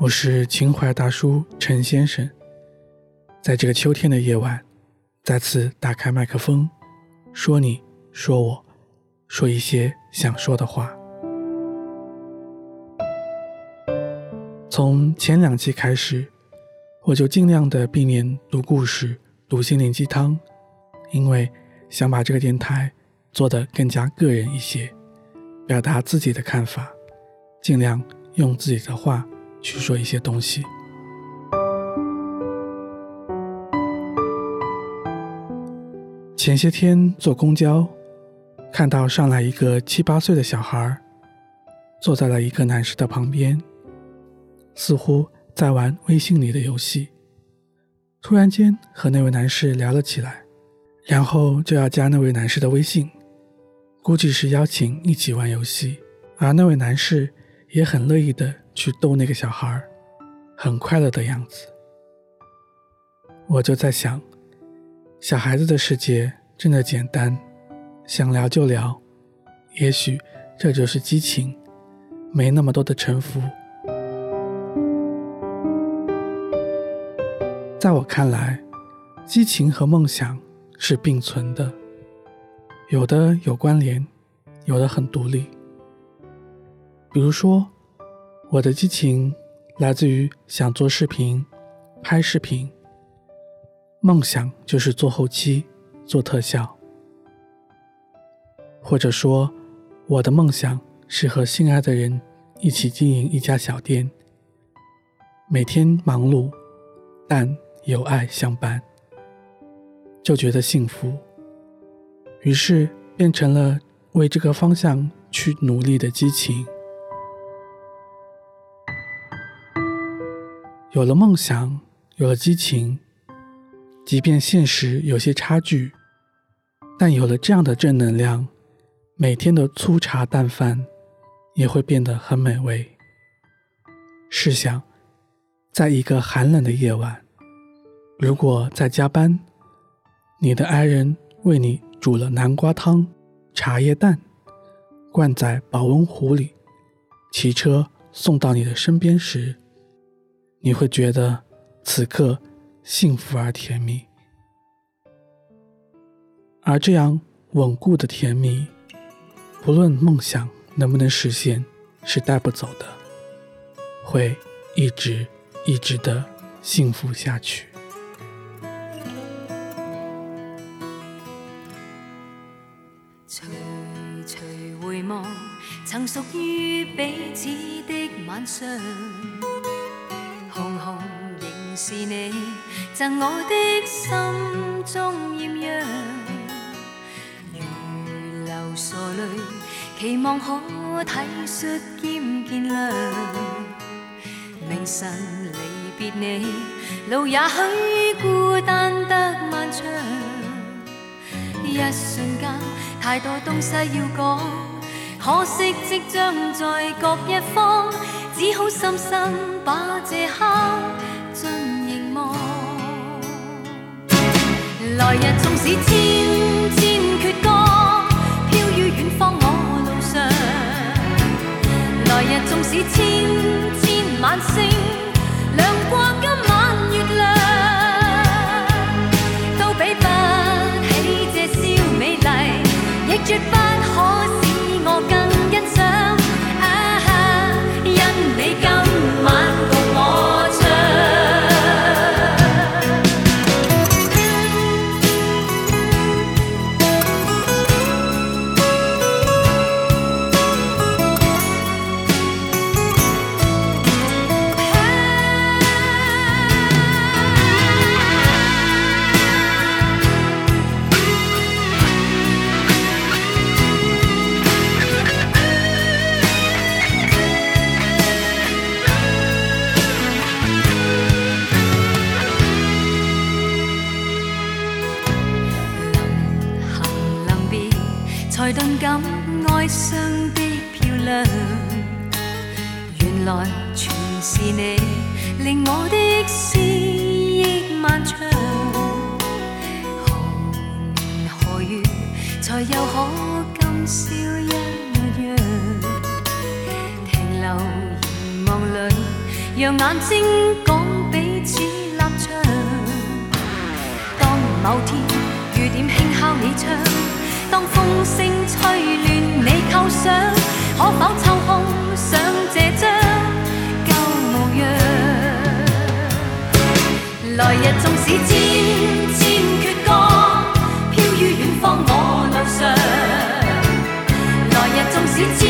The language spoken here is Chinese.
我是情怀大叔陈先生，在这个秋天的夜晚，再次打开麦克风，说你，说我，说一些想说的话。从前两期开始，我就尽量的避免读故事、读心灵鸡汤，因为想把这个电台做得更加个人一些，表达自己的看法，尽量用自己的话。去说一些东西。前些天坐公交，看到上来一个七八岁的小孩，坐在了一个男士的旁边，似乎在玩微信里的游戏。突然间和那位男士聊了起来，然后就要加那位男士的微信，估计是邀请一起玩游戏。而那位男士也很乐意的。去逗那个小孩，很快乐的样子。我就在想，小孩子的世界真的简单，想聊就聊。也许这就是激情，没那么多的城府。在我看来，激情和梦想是并存的，有的有关联，有的很独立。比如说。我的激情来自于想做视频、拍视频，梦想就是做后期、做特效，或者说，我的梦想是和心爱的人一起经营一家小店，每天忙碌，但有爱相伴，就觉得幸福，于是变成了为这个方向去努力的激情。有了梦想，有了激情，即便现实有些差距，但有了这样的正能量，每天的粗茶淡饭也会变得很美味。试想，在一个寒冷的夜晚，如果在加班，你的爱人为你煮了南瓜汤、茶叶蛋，灌在保温壶里，骑车送到你的身边时，你会觉得此刻幸福而甜蜜，而这样稳固的甜蜜，不论梦想能不能实现，是带不走的，会一直一直的幸福下去。徐徐回望，曾属于彼此的晚上。是你赠我的心中艳阳，如流傻泪，期望可体恤兼见谅。明晨离别你，路也许孤单得漫长。一瞬间，太多东西要讲，可惜即将在各一方。只好深深把这刻来日纵使千千阙歌，飘于远方我路上。来日纵使千千晚星，亮过今晚月亮，都比不起这宵美丽，亦绝不原来全是你令我的思忆漫长。何年何月才又可今宵一样？停留凝望里，让眼睛讲彼此立场。当某天雨点轻敲你窗，当风声吹乱你构想，日